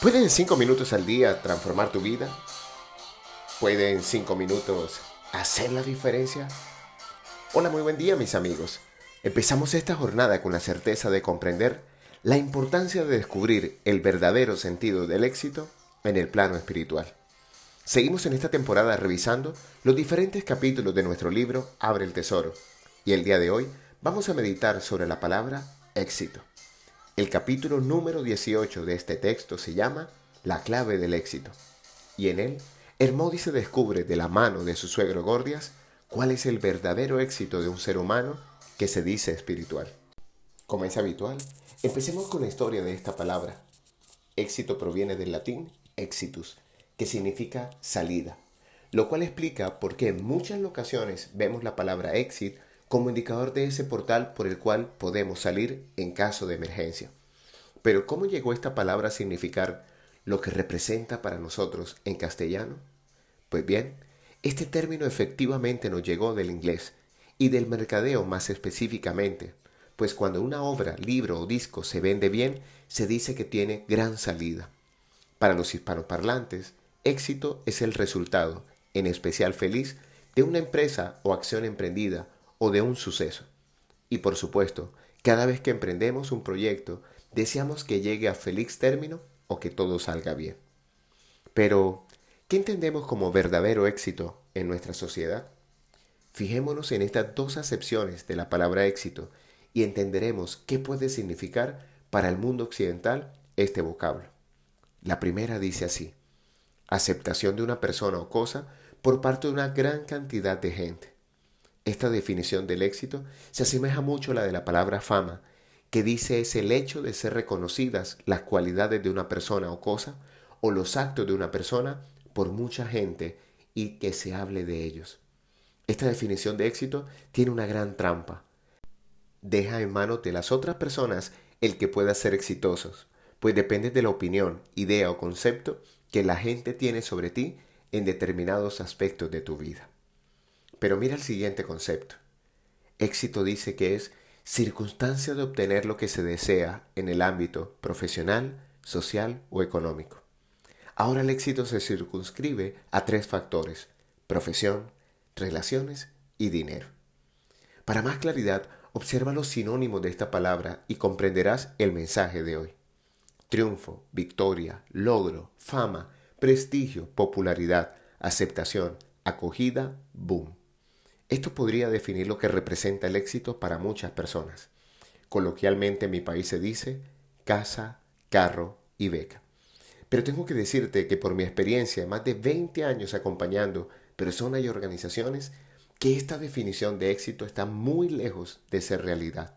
¿Pueden cinco minutos al día transformar tu vida? ¿Pueden cinco minutos hacer la diferencia? Hola, muy buen día mis amigos. Empezamos esta jornada con la certeza de comprender la importancia de descubrir el verdadero sentido del éxito en el plano espiritual. Seguimos en esta temporada revisando los diferentes capítulos de nuestro libro Abre el Tesoro y el día de hoy vamos a meditar sobre la palabra éxito. El capítulo número 18 de este texto se llama La clave del éxito, y en él Hermodi se descubre de la mano de su suegro Gordias cuál es el verdadero éxito de un ser humano que se dice espiritual. Como es habitual, empecemos con la historia de esta palabra. Éxito proviene del latín exitus, que significa salida, lo cual explica por qué en muchas ocasiones vemos la palabra exit como indicador de ese portal por el cual podemos salir en caso de emergencia. Pero ¿cómo llegó esta palabra a significar lo que representa para nosotros en castellano? Pues bien, este término efectivamente nos llegó del inglés y del mercadeo más específicamente, pues cuando una obra, libro o disco se vende bien, se dice que tiene gran salida. Para los hispanoparlantes, éxito es el resultado, en especial feliz, de una empresa o acción emprendida o de un suceso. Y por supuesto, cada vez que emprendemos un proyecto, deseamos que llegue a feliz término o que todo salga bien. Pero, ¿qué entendemos como verdadero éxito en nuestra sociedad? Fijémonos en estas dos acepciones de la palabra éxito y entenderemos qué puede significar para el mundo occidental este vocablo. La primera dice así, aceptación de una persona o cosa por parte de una gran cantidad de gente. Esta definición del éxito se asemeja mucho a la de la palabra fama, que dice es el hecho de ser reconocidas las cualidades de una persona o cosa, o los actos de una persona por mucha gente y que se hable de ellos. Esta definición de éxito tiene una gran trampa. Deja en manos de las otras personas el que pueda ser exitosos, pues depende de la opinión, idea o concepto que la gente tiene sobre ti en determinados aspectos de tu vida. Pero mira el siguiente concepto. Éxito dice que es circunstancia de obtener lo que se desea en el ámbito profesional, social o económico. Ahora el éxito se circunscribe a tres factores, profesión, relaciones y dinero. Para más claridad, observa los sinónimos de esta palabra y comprenderás el mensaje de hoy. Triunfo, victoria, logro, fama, prestigio, popularidad, aceptación, acogida, boom. Esto podría definir lo que representa el éxito para muchas personas. Coloquialmente en mi país se dice casa, carro y beca. Pero tengo que decirte que por mi experiencia más de 20 años acompañando personas y organizaciones, que esta definición de éxito está muy lejos de ser realidad.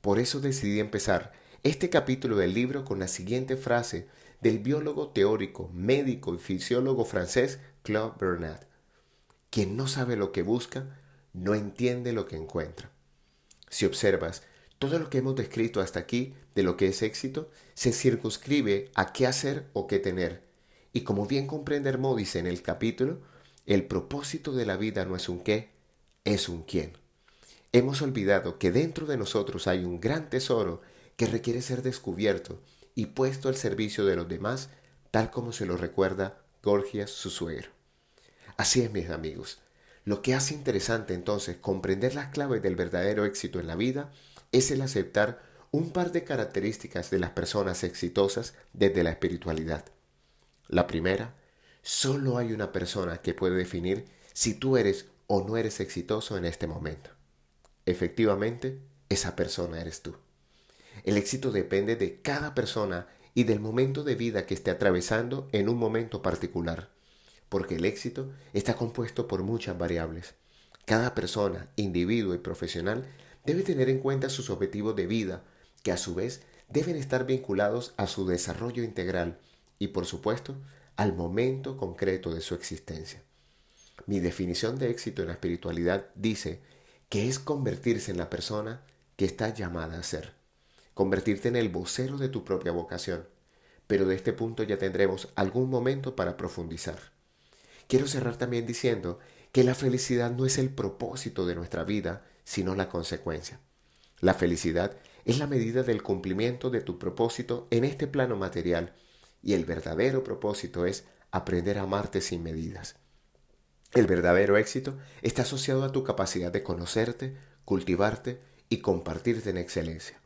Por eso decidí empezar este capítulo del libro con la siguiente frase del biólogo teórico, médico y fisiólogo francés Claude Bernard. Quien no sabe lo que busca, no entiende lo que encuentra. Si observas, todo lo que hemos descrito hasta aquí de lo que es éxito se circunscribe a qué hacer o qué tener. Y como bien comprende Hermódice en el capítulo, el propósito de la vida no es un qué, es un quién. Hemos olvidado que dentro de nosotros hay un gran tesoro que requiere ser descubierto y puesto al servicio de los demás, tal como se lo recuerda Gorgias su suegro. Así es, mis amigos. Lo que hace interesante entonces comprender las claves del verdadero éxito en la vida es el aceptar un par de características de las personas exitosas desde la espiritualidad. La primera, solo hay una persona que puede definir si tú eres o no eres exitoso en este momento. Efectivamente, esa persona eres tú. El éxito depende de cada persona y del momento de vida que esté atravesando en un momento particular porque el éxito está compuesto por muchas variables. Cada persona, individuo y profesional debe tener en cuenta sus objetivos de vida, que a su vez deben estar vinculados a su desarrollo integral y, por supuesto, al momento concreto de su existencia. Mi definición de éxito en la espiritualidad dice que es convertirse en la persona que está llamada a ser, convertirte en el vocero de tu propia vocación, pero de este punto ya tendremos algún momento para profundizar. Quiero cerrar también diciendo que la felicidad no es el propósito de nuestra vida, sino la consecuencia. La felicidad es la medida del cumplimiento de tu propósito en este plano material y el verdadero propósito es aprender a amarte sin medidas. El verdadero éxito está asociado a tu capacidad de conocerte, cultivarte y compartirte en excelencia.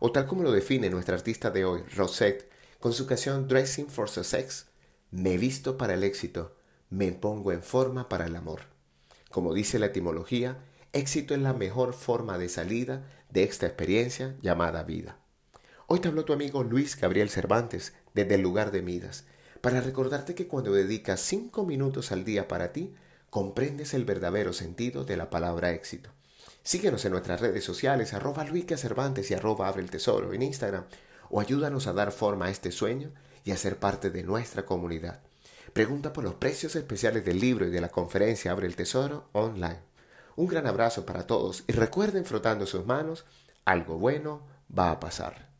O tal como lo define nuestra artista de hoy, Rosette, con su canción Dressing for Success, me visto para el éxito, me pongo en forma para el amor. Como dice la etimología, éxito es la mejor forma de salida de esta experiencia llamada vida. Hoy te habló tu amigo Luis Gabriel Cervantes desde el lugar de Midas, para recordarte que cuando dedicas cinco minutos al día para ti, comprendes el verdadero sentido de la palabra éxito. Síguenos en nuestras redes sociales, arroba Cervantes y arroba Abre el Tesoro en Instagram, o ayúdanos a dar forma a este sueño y a ser parte de nuestra comunidad. Pregunta por los precios especiales del libro y de la conferencia Abre el Tesoro online. Un gran abrazo para todos y recuerden frotando sus manos, algo bueno va a pasar.